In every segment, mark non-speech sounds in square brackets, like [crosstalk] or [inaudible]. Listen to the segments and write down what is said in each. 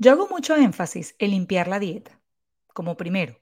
Yo hago mucho énfasis en limpiar la dieta, como primero.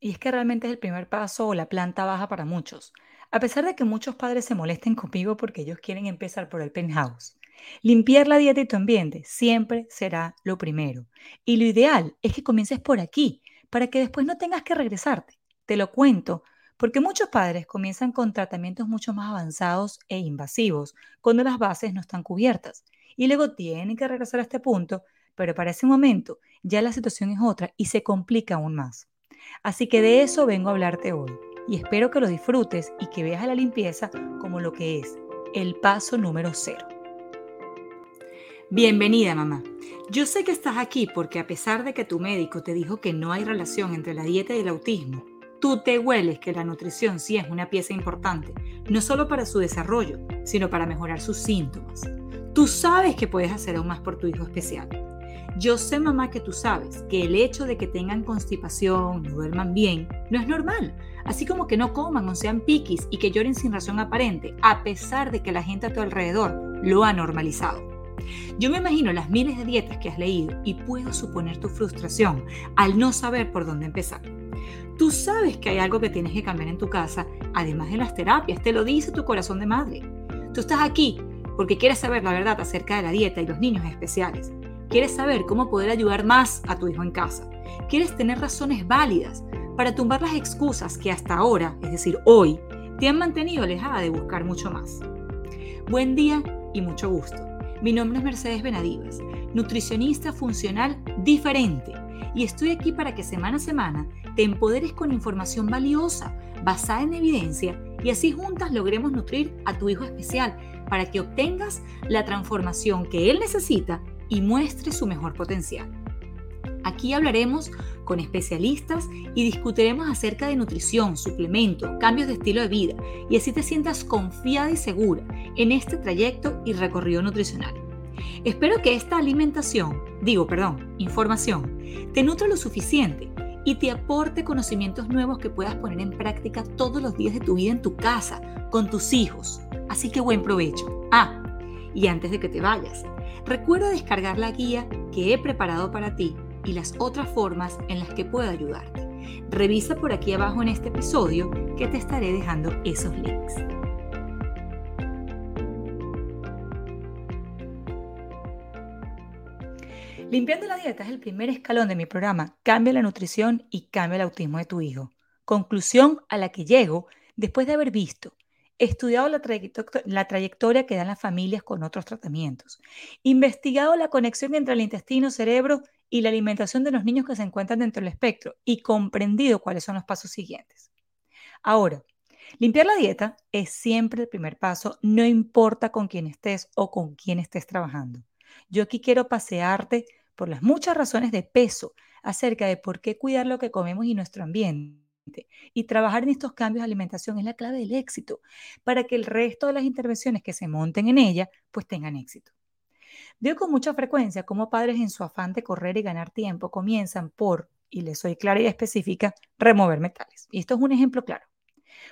Y es que realmente es el primer paso o la planta baja para muchos, a pesar de que muchos padres se molesten [laughs] conmigo porque ellos quieren empezar por el penthouse. Limpiar la dieta y tu ambiente siempre será lo primero. Y lo ideal es que comiences por aquí, para que después no tengas que regresarte. Te lo cuento porque muchos padres comienzan con tratamientos mucho más avanzados e invasivos cuando las bases no están cubiertas. Y luego tienen que regresar a este punto, pero para ese momento ya la situación es otra y se complica aún más. Así que de eso vengo a hablarte hoy y espero que lo disfrutes y que veas a la limpieza como lo que es, el paso número cero. Bienvenida mamá. Yo sé que estás aquí porque a pesar de que tu médico te dijo que no hay relación entre la dieta y el autismo, tú te hueles que la nutrición sí es una pieza importante, no solo para su desarrollo, sino para mejorar sus síntomas. Tú sabes que puedes hacer aún más por tu hijo especial. Yo sé, mamá, que tú sabes que el hecho de que tengan constipación, no duerman bien, no es normal. Así como que no coman o sean piquis y que lloren sin razón aparente, a pesar de que la gente a tu alrededor lo ha normalizado. Yo me imagino las miles de dietas que has leído y puedo suponer tu frustración al no saber por dónde empezar. Tú sabes que hay algo que tienes que cambiar en tu casa, además de las terapias, te lo dice tu corazón de madre. Tú estás aquí porque quieres saber la verdad acerca de la dieta y los niños especiales. Quieres saber cómo poder ayudar más a tu hijo en casa. Quieres tener razones válidas para tumbar las excusas que hasta ahora, es decir, hoy, te han mantenido alejada de buscar mucho más. Buen día y mucho gusto. Mi nombre es Mercedes Benadivas, nutricionista funcional diferente, y estoy aquí para que semana a semana te empoderes con información valiosa, basada en evidencia, y así juntas logremos nutrir a tu hijo especial para que obtengas la transformación que él necesita y muestre su mejor potencial. Aquí hablaremos con especialistas y discutiremos acerca de nutrición, suplementos, cambios de estilo de vida y así te sientas confiada y segura en este trayecto y recorrido nutricional. Espero que esta alimentación, digo, perdón, información, te nutra lo suficiente y te aporte conocimientos nuevos que puedas poner en práctica todos los días de tu vida en tu casa, con tus hijos. Así que buen provecho. Ah, y antes de que te vayas, recuerda descargar la guía que he preparado para ti y las otras formas en las que puedo ayudarte. Revisa por aquí abajo en este episodio que te estaré dejando esos links. Limpiando la dieta es el primer escalón de mi programa Cambia la nutrición y cambia el autismo de tu hijo. Conclusión a la que llego después de haber visto, estudiado la, trayectoria que dan las familias con otros tratamientos, investigado la conexión entre el intestino, cerebro y la alimentación de los niños que se encuentran dentro del espectro y comprendido cuáles son los pasos siguientes. Ahora, limpiar la dieta es siempre el primer paso, no importa con quién estés o con quién estés trabajando. Yo aquí quiero pasearte por las muchas razones de peso acerca de por qué cuidar lo que comemos y nuestro ambiente. Y trabajar en estos cambios de alimentación es la clave del éxito, para que el resto de las intervenciones que se monten en ella, pues tengan éxito. Veo con mucha frecuencia cómo padres en su afán de correr y ganar tiempo comienzan por, y les soy clara y específica, remover metales. Y esto es un ejemplo claro.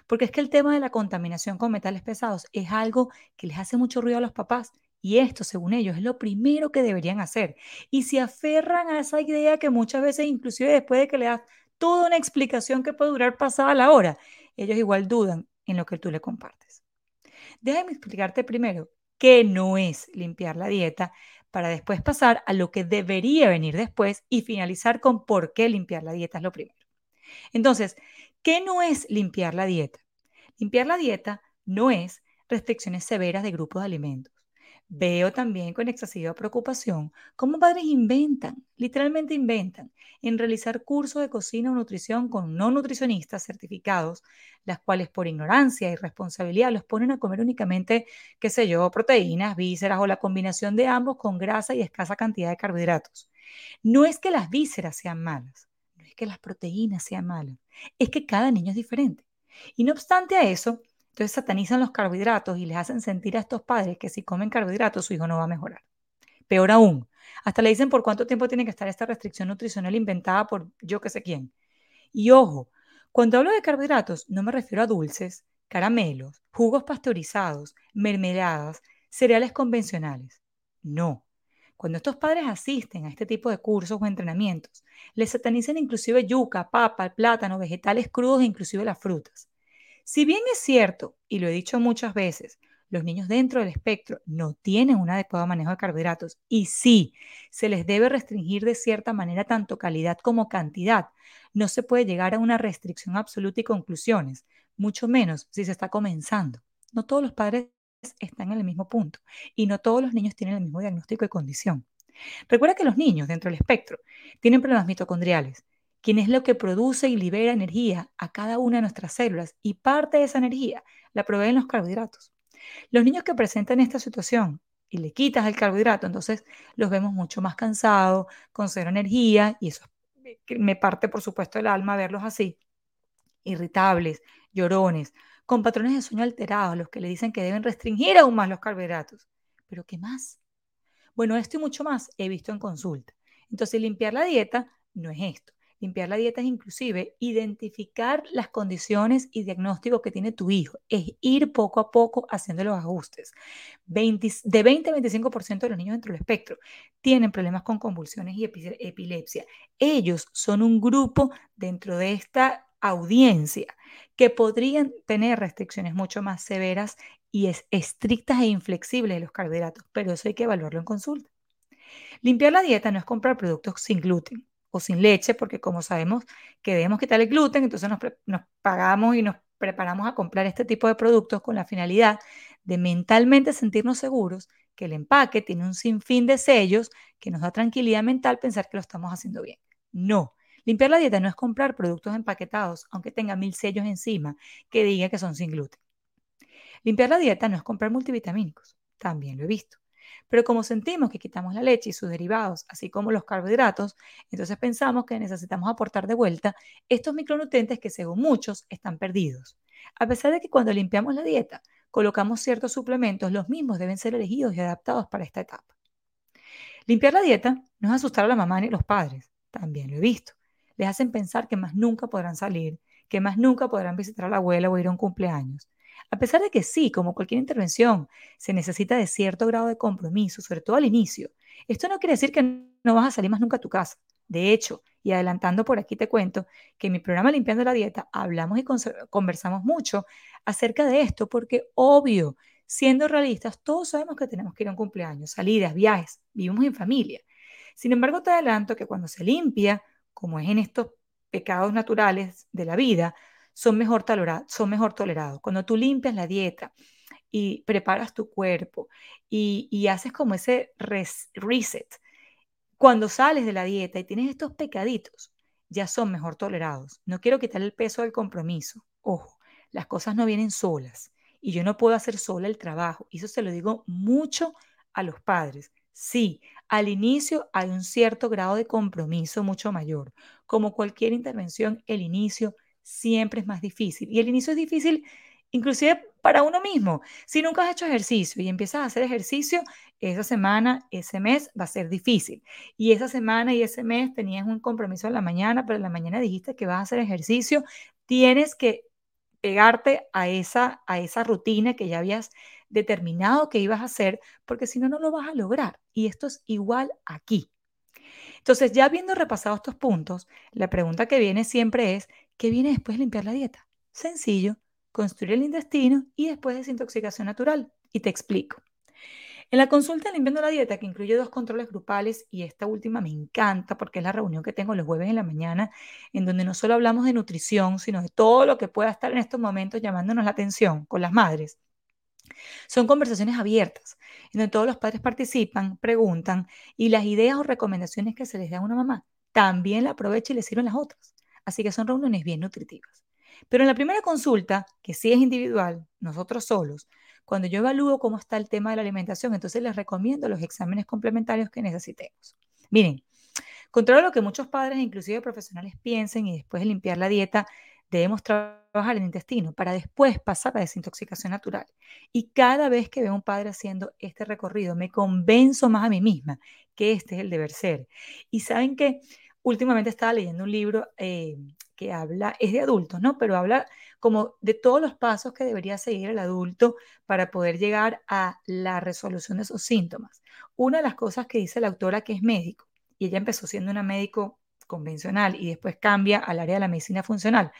Porque es que el tema de la contaminación con metales pesados es algo que les hace mucho ruido a los papás y esto, según ellos, es lo primero que deberían hacer. Y se aferran a esa idea que muchas veces, inclusive después de que le das toda una explicación que puede durar pasada la hora, ellos igual dudan en lo que tú le compartes. Déjame explicarte primero que no es limpiar la dieta, para después pasar a lo que debería venir después y finalizar con por qué limpiar la dieta es lo primero. Entonces, ¿qué no es limpiar la dieta? Limpiar la dieta no es restricciones severas de grupos de alimentos. Veo también con excesiva preocupación cómo padres inventan, literalmente inventan, en realizar cursos de cocina o nutrición con no nutricionistas certificados, las cuales por ignorancia y responsabilidad los ponen a comer únicamente, qué sé yo, proteínas, vísceras o la combinación de ambos con grasa y escasa cantidad de carbohidratos. No es que las vísceras sean malas, no es que las proteínas sean malas, es que cada niño es diferente. Y no obstante a eso, entonces satanizan los carbohidratos y les hacen sentir a estos padres que si comen carbohidratos su hijo no va a mejorar. Peor aún, hasta le dicen por cuánto tiempo tiene que estar esta restricción nutricional inventada por yo que sé quién. Y ojo, cuando hablo de carbohidratos no me refiero a dulces, caramelos, jugos pasteurizados, mermeladas, cereales convencionales. No. Cuando estos padres asisten a este tipo de cursos o entrenamientos, les satanizan inclusive yuca, papa, plátano, vegetales crudos e inclusive las frutas. Si bien es cierto, y lo he dicho muchas veces, los niños dentro del espectro no tienen un adecuado manejo de carbohidratos y sí, se les debe restringir de cierta manera tanto calidad como cantidad. No se puede llegar a una restricción absoluta y conclusiones, mucho menos si se está comenzando. No todos los padres están en el mismo punto y no todos los niños tienen el mismo diagnóstico y condición. Recuerda que los niños dentro del espectro tienen problemas mitocondriales, quien es lo que produce y libera energía a cada una de nuestras células y parte de esa energía la proveen los carbohidratos. Los niños que presentan esta situación y le quitas el carbohidrato, entonces los vemos mucho más cansados, con cero energía y eso me parte por supuesto el alma verlos así, irritables, llorones, con patrones de sueño alterados, los que le dicen que deben restringir aún más los carbohidratos. ¿Pero qué más? Bueno, esto y mucho más he visto en consulta. Entonces, limpiar la dieta no es esto. Limpiar la dieta es inclusive identificar las condiciones y diagnósticos que tiene tu hijo. Es ir poco a poco haciendo los ajustes. de 20 a 25% de los niños dentro del espectro tienen problemas con convulsiones y epilepsia. Ellos son un grupo dentro de esta audiencia que podrían tener restricciones mucho más severas y estrictas e inflexibles de los carbohidratos, pero eso hay que evaluarlo en consulta. Limpiar la dieta no es comprar productos sin gluten o sin leche, porque como sabemos que debemos quitar el gluten, entonces nos, nos pagamos y nos preparamos a comprar este tipo de productos con la finalidad de mentalmente sentirnos seguros que el empaque tiene un sinfín de sellos que nos da tranquilidad mental pensar que lo estamos haciendo bien. No, Limpiar la dieta no es comprar productos empaquetados, aunque tenga mil sellos encima que diga que son sin gluten. Limpiar la dieta no es comprar multivitamínicos, también lo he visto. Pero como sentimos que quitamos la leche y sus derivados, así como los carbohidratos, entonces pensamos que necesitamos aportar de vuelta estos micronutrientes que según muchos están perdidos. A pesar de que cuando limpiamos la dieta colocamos ciertos suplementos, los mismos deben ser elegidos y adaptados para esta etapa. Limpiar la dieta no es asustar a la mamá ni a los padres, también lo he visto les hacen pensar que más nunca podrán salir, que más nunca podrán visitar a la abuela o ir a un cumpleaños. A pesar de que sí, como cualquier intervención, se necesita de cierto grado de compromiso, sobre todo al inicio. Esto no quiere decir que no vas a salir más nunca a tu casa. De hecho, y adelantando por aquí te cuento que en mi programa Limpiando la Dieta hablamos y conversamos mucho acerca de esto, porque obvio, siendo realistas, todos sabemos que tenemos que ir a un cumpleaños, salidas, viajes, vivimos en familia. Sin embargo, te adelanto que cuando se limpia, como es en estos pecados naturales de la vida, son mejor, tolerados, son mejor tolerados. Cuando tú limpias la dieta y preparas tu cuerpo y, haces como ese reset, cuando sales de la dieta y tienes estos pecaditos, ya son mejor tolerados. No quiero quitar el peso del compromiso. Ojo, las cosas no vienen solas y yo no puedo hacer sola el trabajo. Y eso se lo digo mucho a los padres. Sí, al inicio hay un cierto grado de compromiso mucho mayor. Como cualquier intervención, el inicio siempre es más difícil. Y el inicio es difícil inclusive para uno mismo. Si nunca has hecho ejercicio y empiezas a hacer ejercicio, esa semana, ese mes va a ser difícil. Y esa semana y ese mes tenías un compromiso en la mañana, pero en la mañana dijiste que vas a hacer ejercicio, tienes que pegarte a esa, a esa rutina que ya habías determinado que ibas a hacer, porque si no, no lo vas a lograr. Y esto es igual aquí. Entonces, ya habiendo repasado estos puntos, la pregunta que viene siempre es, ¿qué viene después de limpiar la dieta? Sencillo, construir el intestino y después desintoxicación natural. Y te explico. En la consulta Limpiando la Dieta, que incluye dos controles grupales, y esta última me encanta porque es la reunión que tengo los jueves en la mañana, en donde no solo hablamos de nutrición, sino de todo lo que pueda estar en estos momentos llamándonos la atención con las madres. Son conversaciones abiertas, en donde todos los padres participan, preguntan y las ideas o recomendaciones que se les da a una mamá también la aprovecha y le sirven las otras. Así que son reuniones bien nutritivas. Pero en la primera consulta, que sí es individual, nosotros solos, cuando yo evalúo cómo está el tema de la alimentación, entonces les recomiendo los exámenes complementarios que necesitemos. Miren, contrario a lo que muchos padres, inclusive profesionales, piensen y después de limpiar la dieta, debemos trabajar el intestino para después pasar a desintoxicación natural. Y cada vez que veo a un padre haciendo este recorrido, me convenzo más a mí misma que este es el deber ser. Y saben que últimamente estaba leyendo un libro eh, que habla, es de adultos, ¿no? Pero habla como de todos los pasos que debería seguir el adulto para poder llegar a la resolución de esos síntomas. Una de las cosas que dice la autora que es médico, y ella empezó siendo una médico convencional y después cambia al área de la medicina funcional,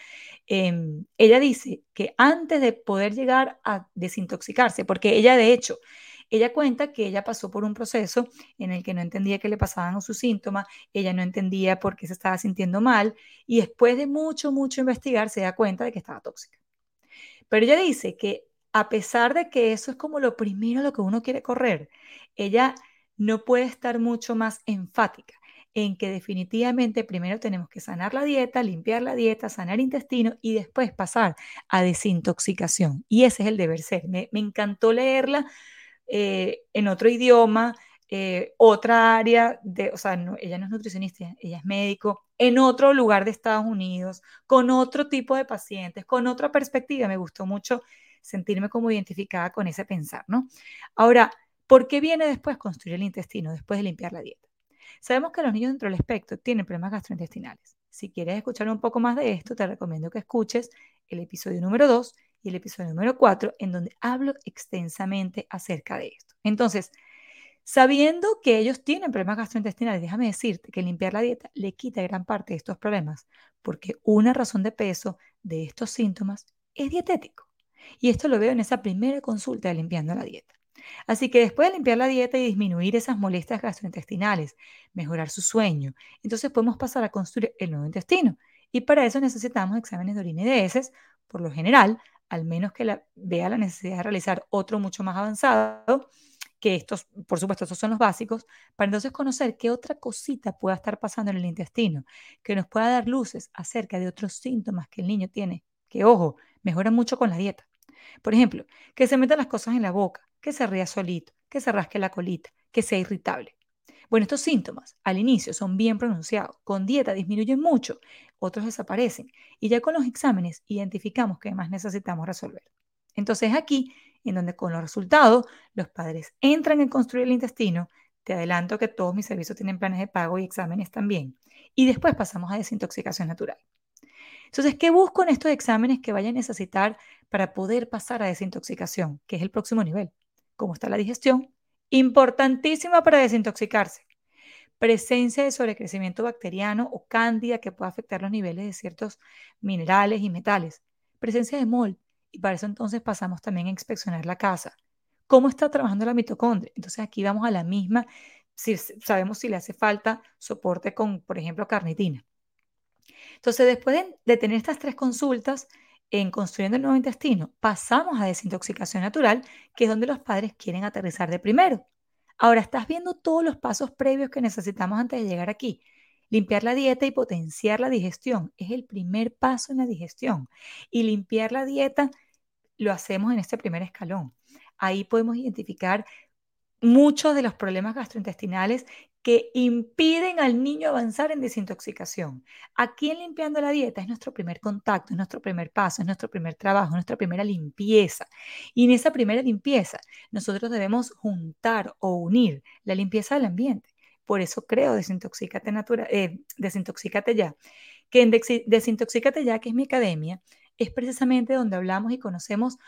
em, ella dice que antes de poder llegar a desintoxicarse, porque ella de hecho ella cuenta que ella pasó por un proceso en el que no entendía qué le pasaban a sus síntomas, ella no entendía por qué se estaba sintiendo mal y después de mucho, mucho investigar se da cuenta de que estaba tóxica. Pero ella dice que a pesar de que eso es como lo primero lo que uno quiere correr, ella no puede estar mucho más enfática en que definitivamente primero tenemos que sanar la dieta, limpiar la dieta, sanar intestino y después pasar a desintoxicación. Y ese es el deber ser. Me, me encantó leerla eh, en otro idioma, eh, otra área, de, o sea, ella no es nutricionista, ella es médico, en otro lugar de Estados Unidos, con otro tipo de pacientes, con otra perspectiva. Me gustó mucho sentirme como identificada con ese pensar, ¿no? Ahora, ¿por qué viene después construir el intestino, después de limpiar la dieta? Sabemos que los niños dentro del espectro tienen problemas gastrointestinales. Si quieres escuchar un poco más de esto, te recomiendo que escuches el episodio número 2 y el episodio número 4, en donde hablo extensamente acerca de esto. Entonces, sabiendo que ellos tienen problemas gastrointestinales, déjame decirte que limpiar la dieta le quita gran parte de estos problemas, porque una razón de peso de estos síntomas es dietético. Y esto lo veo en esa primera consulta de limpiando la dieta. Así que después de limpiar la dieta y disminuir esas molestias gastrointestinales, mejorar su sueño, entonces podemos pasar a construir el nuevo intestino. Y para eso necesitamos exámenes de orina y de heces, por lo general, al menos que vea la necesidad de realizar otro mucho más avanzado, que estos, por supuesto, estos son los básicos, para entonces conocer qué otra cosita pueda estar pasando en el intestino, que nos pueda dar luces acerca de otros síntomas que el niño tiene, que, ojo, mejoran mucho con la dieta. Por ejemplo, que se metan las cosas en la boca, que se ría solito, que se rasque la colita, que sea irritable. Bueno, estos síntomas al inicio son bien pronunciados, con dieta disminuyen mucho, otros desaparecen y ya con los exámenes identificamos qué más necesitamos resolver. Entonces aquí, en donde con los resultados los padres entran en construir el intestino, te adelanto que todos mis servicios tienen planes de pago y exámenes también. Y después pasamos a desintoxicación natural. Entonces, ¿qué busco en estos exámenes que vayan a necesitar para poder pasar a desintoxicación, que es el próximo nivel? ¿Cómo está la digestión? Importantísima para desintoxicarse. Presencia de sobrecrecimiento bacteriano o cándida que pueda afectar los niveles de ciertos minerales y metales. Presencia de MOL. Y para eso entonces pasamos también a inspeccionar la casa. ¿Cómo está trabajando la mitocondria? Entonces aquí vamos a la misma, si sabemos si le hace falta soporte con, por ejemplo, carnitina. Entonces, después de, de tener estas tres consultas, en construyendo el nuevo intestino, pasamos a desintoxicación natural, que es donde los padres quieren aterrizar de primero. Ahora estás viendo todos los pasos previos que necesitamos antes de llegar aquí. Limpiar la dieta y potenciar la digestión es el primer paso en la digestión. Y limpiar la dieta lo hacemos en este primer escalón. Ahí podemos identificar muchos de los problemas gastrointestinales que impiden al niño avanzar en desintoxicación. Aquí en limpiando la dieta es nuestro primer contacto, es nuestro primer paso, es nuestro primer trabajo, nuestra primera limpieza. Y en esa primera limpieza nosotros debemos juntar o unir la limpieza del ambiente. Por eso creo Desintoxícate, Natura, eh, Desintoxícate Ya, que en Desintoxícate Ya, que es mi academia, es precisamente donde hablamos y conocemos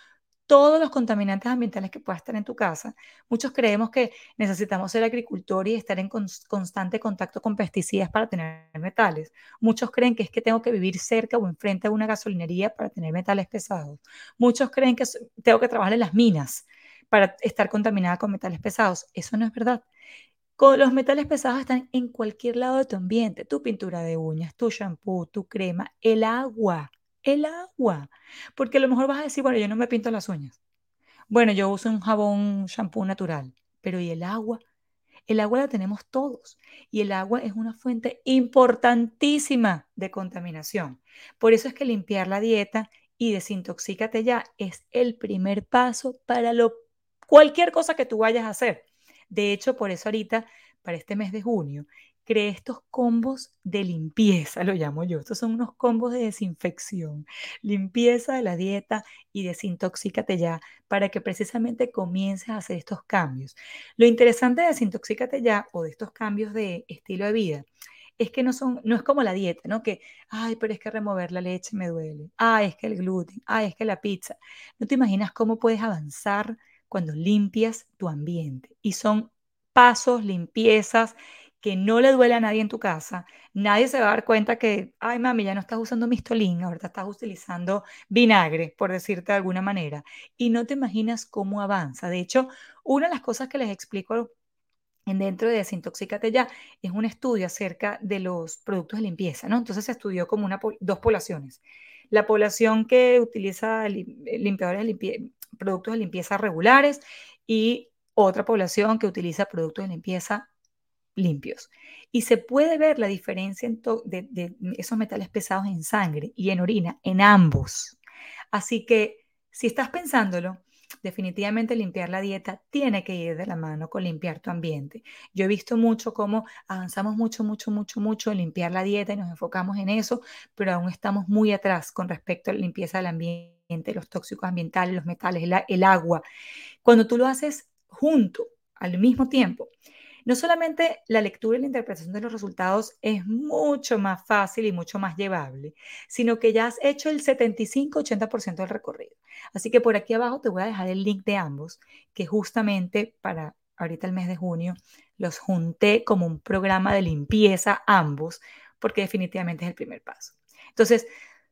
todos los contaminantes ambientales que pueda estar en tu casa. Muchos creemos que necesitamos ser agricultor y estar en constante contacto con pesticidas para tener metales. Muchos creen que es que tengo que vivir cerca o enfrente de una gasolinería para tener metales pesados. Muchos creen que tengo que trabajar en las minas para estar contaminada con metales pesados. Eso no es verdad. Los metales pesados están en cualquier lado de tu ambiente, tu pintura de uñas, tu shampoo, tu crema, el agua el agua. Porque a lo mejor vas a decir, bueno, yo no me pinto las uñas. Bueno, yo uso un jabón, shampoo natural. Pero ¿y el agua? El agua la tenemos todos y el agua es una fuente importantísima de contaminación. Por eso es que limpiar la dieta y desintoxícate ya es el primer paso para lo, cualquier cosa que tú vayas a hacer. De hecho, por eso ahorita, para este mes de junio, creé estos combos de limpieza, lo llamo yo. Estos son unos combos de desinfección, limpieza de la dieta y desintoxícate ya, para que precisamente comiences a hacer estos cambios. Lo interesante de desintoxícate ya o de estos cambios de estilo de vida es que no son, no es como la dieta, ¿no? Que, ay, pero es que remover la leche me duele, ay, es que el gluten, ay, es que la pizza. No te imaginas cómo puedes avanzar cuando limpias tu ambiente. Y son pasos, limpiezas que no le duele a nadie en tu casa. Nadie se va a dar cuenta que, ay, mami, ya no estás usando mistolín, ahorita estás utilizando vinagre, por decirte de alguna manera. Y no te imaginas cómo avanza. De hecho, una de las cosas que les explico en dentro de Desintoxícate Ya es un estudio acerca de los productos de limpieza, ¿no? Entonces se estudió como una, dos poblaciones. La población que utiliza limpiadores de productos de limpieza regulares y otra población que utiliza productos de limpieza limpios. Y se puede ver la diferencia de, de esos metales pesados en sangre y en orina, en ambos. Así que si estás pensándolo, definitivamente limpiar la dieta tiene que ir de la mano con limpiar tu ambiente. Yo he visto mucho cómo avanzamos mucho, mucho, mucho, mucho en limpiar la dieta y nos enfocamos en eso, pero aún estamos muy atrás con respecto a la limpieza del ambiente, los tóxicos ambientales, los metales, el agua. Cuando tú lo haces junto, al mismo tiempo, no solamente la lectura y la interpretación de los resultados es mucho más fácil y mucho más llevable, sino que ya has hecho el 75-80% del recorrido. Así que por aquí abajo te voy a dejar el link de ambos, que justamente para ahorita el mes de junio los junté como un programa de limpieza ambos, porque definitivamente es el primer paso. Entonces,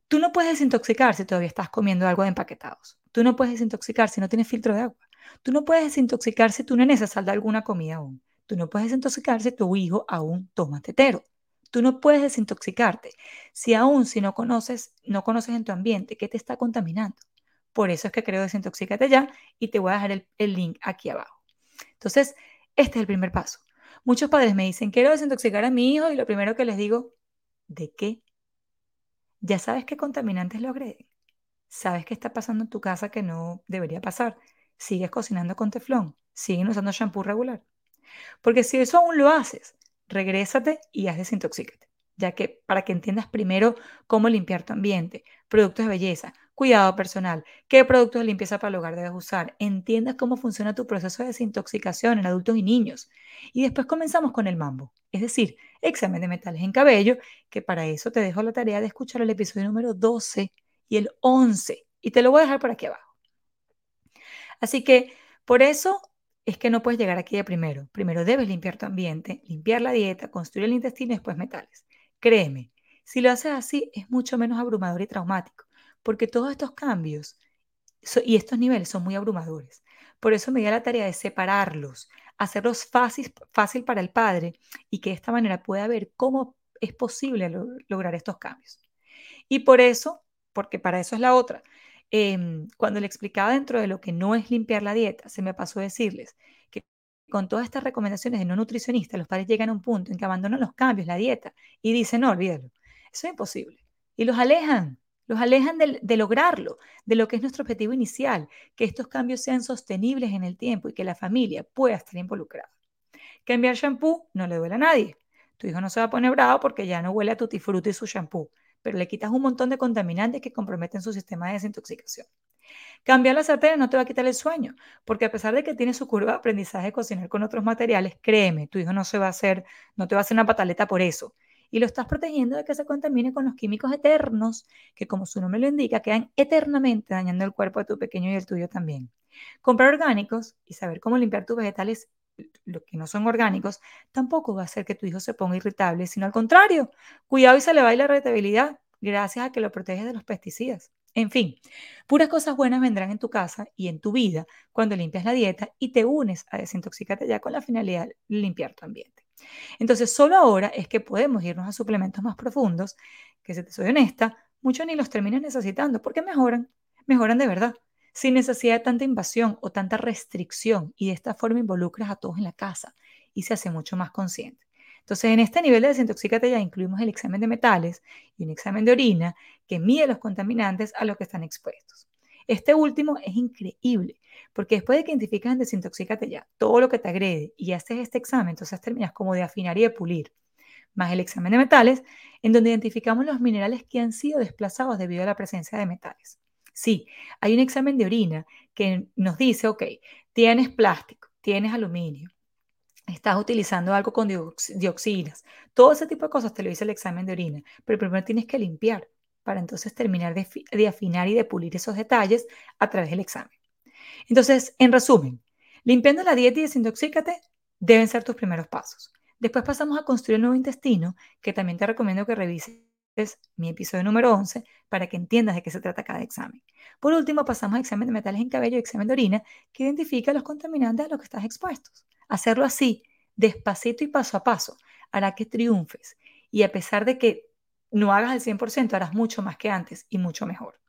tú no puedes desintoxicar si todavía estás comiendo algo de empaquetados. Tú no puedes desintoxicar si no tienes filtro de agua. Tú no puedes desintoxicar si tú no necesitas alguna comida aún. Tú no puedes desintoxicarte si tu hijo aún toma tetero. Tú no puedes desintoxicarte si aún si no conoces, no conoces en tu ambiente qué te está contaminando. Por eso es que creo Desintoxícate ya y te voy a dejar el, el link aquí abajo. Entonces, este es el primer paso. Muchos padres me dicen, quiero desintoxicar a mi hijo y lo primero que les digo, ¿de qué? Ya sabes qué contaminantes lo agreden. Sabes qué está pasando en tu casa que no debería pasar. Sigues cocinando con teflón. Siguen usando shampoo regular. Porque si eso aún lo haces, regrésate y haz desintoxícate, ya que para que entiendas primero cómo limpiar tu ambiente, productos de belleza, cuidado personal, qué productos de limpieza para el hogar debes usar, entiendas cómo funciona tu proceso de desintoxicación en adultos y niños. Y después comenzamos con el mambo, es decir, examen de metales en cabello, que para eso te dejo la tarea de escuchar el episodio número 12 y el 11, y te lo voy a dejar por aquí abajo. Así que por eso es que no puedes llegar aquí de primero. Primero debes limpiar tu ambiente, limpiar la dieta, construir el intestino y después metales. Créeme, si lo haces así es mucho menos abrumador y traumático, porque todos estos cambios y estos niveles son muy abrumadores. Por eso me di la tarea de separarlos, hacerlos fácil, fácil para el padre y que de esta manera pueda ver cómo es posible lograr estos cambios. Y por eso, porque para eso es la otra, Em, cuando le explicaba dentro de lo que no es limpiar la dieta, se me pasó decirles que con todas estas recomendaciones de no nutricionista, los padres llegan a un punto en que abandonan los cambios, la dieta, y dicen, no, olvídalo, eso es imposible. Y los alejan, los alejan de, de, lograrlo, de lo que es nuestro objetivo inicial, que estos cambios sean sostenibles en el tiempo y que la familia pueda estar involucrada. Cambiar shampoo no le duele a nadie. Tu hijo no se va a poner bravo porque ya no huele a tutti frutti su shampoo pero le quitas un montón de contaminantes que comprometen su sistema de desintoxicación. Cambiar las sartenes no te va a quitar el sueño, porque a pesar de que tiene su curva de aprendizaje de cocinar con otros materiales, créeme, tu hijo no se va a hacer, no te va a hacer una pataleta por eso. Y lo estás protegiendo de que se contamine con los químicos eternos, que como su nombre lo indica, quedan eternamente dañando el cuerpo de tu pequeño y el tuyo también. Comprar orgánicos y saber cómo limpiar tus vegetales lo que no son orgánicos, tampoco va a hacer que tu hijo se ponga irritable, sino al contrario, cuidado y se le va la irritabilidad gracias a que lo proteges de los pesticidas. En fin, puras cosas buenas vendrán en tu casa y en tu vida cuando limpias la dieta y te unes a desintoxicarte ya con la finalidad de limpiar tu ambiente. Entonces, solo ahora es que podemos irnos a suplementos más profundos, que si te soy honesta, muchos ni los terminas necesitando porque mejoran, mejoran de verdad sin necesidad de tanta invasión o tanta restricción y de esta forma involucras a todos en la casa y se hace mucho más consciente. Entonces, en este nivel de desintoxícate ya incluimos el examen de metales y un examen de orina que mide los contaminantes a los que están expuestos. Este último es increíble, porque después de que identificas en desintoxícate ya todo lo que te agrede y haces este examen, entonces terminas como de afinar y de pulir, más el examen de metales, en donde identificamos los minerales que han sido desplazados debido a la presencia de metales. Sí, hay un examen de orina que nos dice, ok, tienes plástico, tienes aluminio, estás utilizando algo con dioxinas. Todo ese tipo de cosas te lo dice el examen de orina, pero primero tienes que limpiar para entonces terminar de, afinar y de pulir esos detalles a través del examen. Entonces, en resumen, limpiando la dieta y desintoxícate deben ser tus primeros pasos. Después pasamos a construir el nuevo intestino, que también te recomiendo que revises mi episodio número 11 para que entiendas de qué se trata cada examen. Por último, pasamos a examen de metales en cabello y examen de orina, que identifica los contaminantes a los que estás expuestos. Hacerlo así, despacito y paso a paso, hará que triunfes. Y a pesar de que no hagas el 100%, harás mucho más que antes y mucho mejor.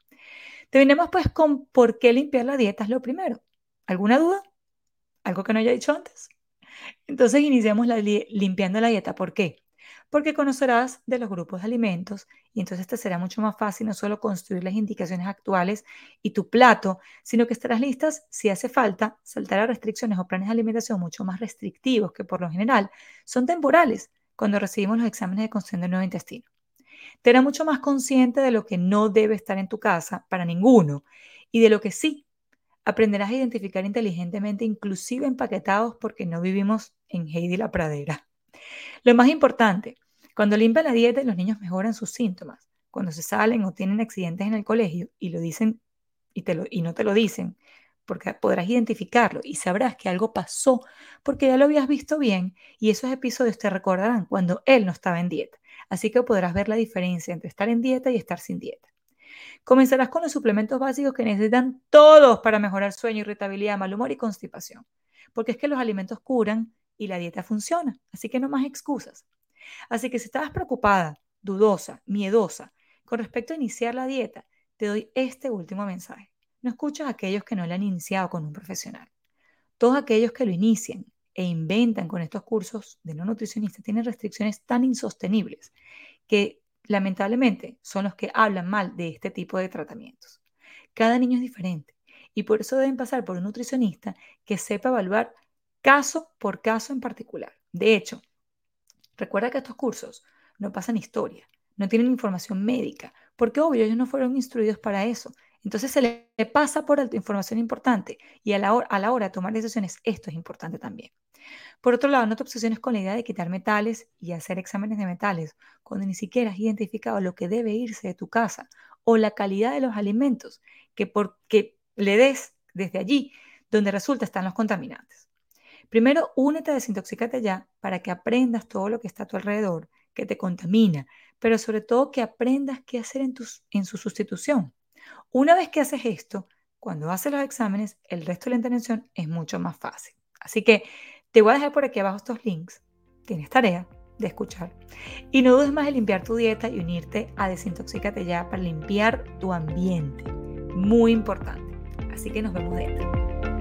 Terminemos pues con por qué limpiar la dieta es lo primero. ¿Alguna duda? ¿Algo que no haya dicho antes? Entonces iniciamos la limpiando la dieta. ¿Por qué? Porque conocerás de los grupos de alimentos y entonces te será mucho más fácil no solo construir las indicaciones actuales y tu plato, sino que estarás listas, si hace falta, saltar a restricciones o planes de alimentación mucho más restrictivos que por lo general son temporales cuando recibimos los exámenes de construcción del nuevo intestino. Te hará mucho más consciente de lo que no debe estar en tu casa para ninguno y de lo que sí aprenderás a identificar inteligentemente, inclusive empaquetados, porque no vivimos en Heidi la pradera. Lo más importante, cuando limpian la dieta, los niños mejoran sus síntomas. Cuando se salen o tienen accidentes en el colegio y lo dicen y, y no te lo dicen, porque podrás identificarlo y sabrás que algo pasó porque ya lo habías visto bien y esos episodios te recordarán cuando él no estaba en dieta. Así que podrás ver la diferencia entre estar en dieta y estar sin dieta. Comenzarás con los suplementos básicos que necesitan todos para mejorar sueño, irritabilidad, mal humor y constipación. Porque es que los alimentos curan y la dieta funciona. Así que no más excusas. Así que si estabas preocupada, dudosa, miedosa con respecto a iniciar la dieta, te doy este último mensaje. No escuchas a aquellos que no la han iniciado con un profesional. Todos aquellos que lo inician e inventan con estos cursos de no nutricionista tienen restricciones tan insostenibles que lamentablemente, son los que hablan mal de este tipo de tratamientos. Cada niño es diferente y por eso deben pasar por un nutricionista que sepa evaluar caso por caso en particular. De hecho, recuerda que estos cursos no pasan historia, no tienen información médica, porque obvio ellos no fueron instruidos para eso. Entonces se le pasa por alto información importante y a la, hora, a de tomar decisiones esto es importante también. Por otro lado, no te obsesiones con la idea de quitar metales y hacer exámenes de metales cuando ni siquiera has identificado lo que debe irse de tu casa o la calidad de los alimentos que, por, le des desde allí donde resulta están los contaminantes. Primero, únete a Desintoxícate Ya para que aprendas todo lo que está a tu alrededor, que te contamina, pero sobre todo que aprendas qué hacer en, en su sustitución. Una vez que haces esto, cuando haces los exámenes, el resto de la intervención es mucho más fácil. Así que te voy a dejar por aquí abajo estos links. Tienes tarea de escuchar. Y no dudes más en limpiar tu dieta y unirte a Desintoxícate ya para limpiar tu ambiente. Muy importante. Así que nos vemos dentro.